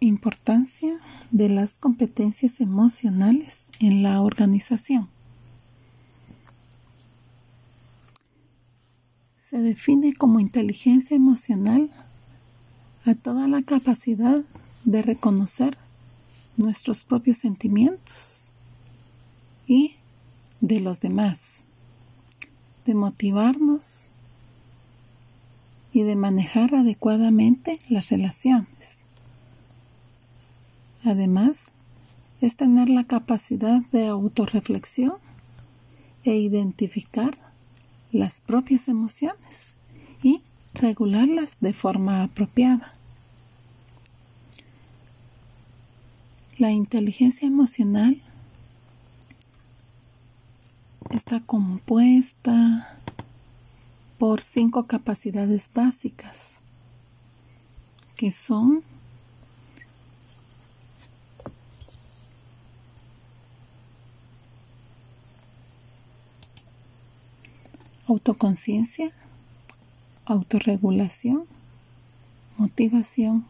Importancia de las competencias emocionales en la organización. Se define como inteligencia emocional a toda la capacidad de reconocer nuestros propios sentimientos y de los demás, de motivarnos y de manejar adecuadamente las relaciones. Además, es tener la capacidad de autorreflexión e identificar las propias emociones y regularlas de forma apropiada. La inteligencia emocional está compuesta por cinco capacidades básicas que son autoconciencia, autorregulación, motivación,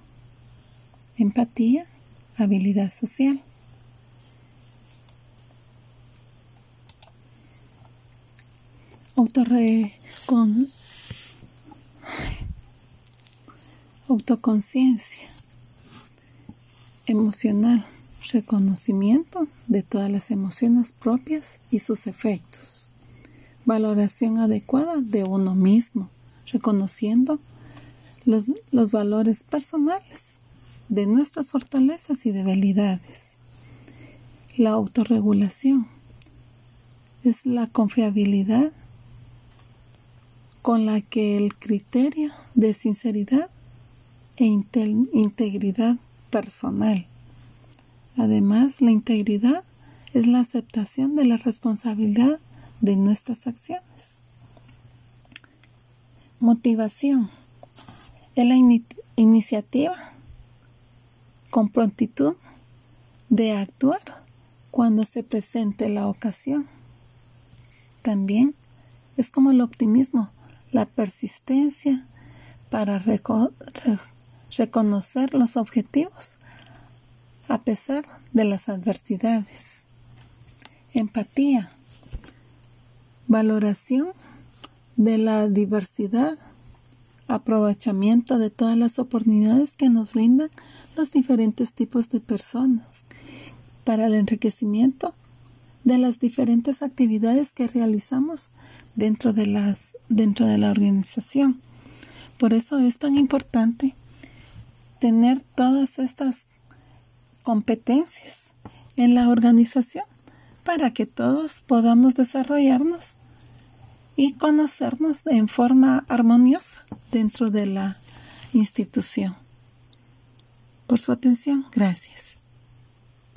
empatía, habilidad social. Autoconciencia emocional, reconocimiento de todas las emociones propias y sus efectos valoración adecuada de uno mismo, reconociendo los, los valores personales de nuestras fortalezas y debilidades. La autorregulación es la confiabilidad con la que el criterio de sinceridad e integridad personal. Además, la integridad es la aceptación de la responsabilidad de nuestras acciones. Motivación. Es la iniciativa con prontitud de actuar cuando se presente la ocasión. También es como el optimismo, la persistencia para reconocer los objetivos a pesar de las adversidades. Empatía Valoración de la diversidad. Aprovechamiento de todas las oportunidades que nos brindan los diferentes tipos de personas para el enriquecimiento de las diferentes actividades que realizamos dentro de las dentro de la organización. Por eso es tan importante tener todas estas competencias en la organización para que todos podamos desarrollarnos y conocernos en forma armoniosa dentro de la institución. Por su atención, gracias.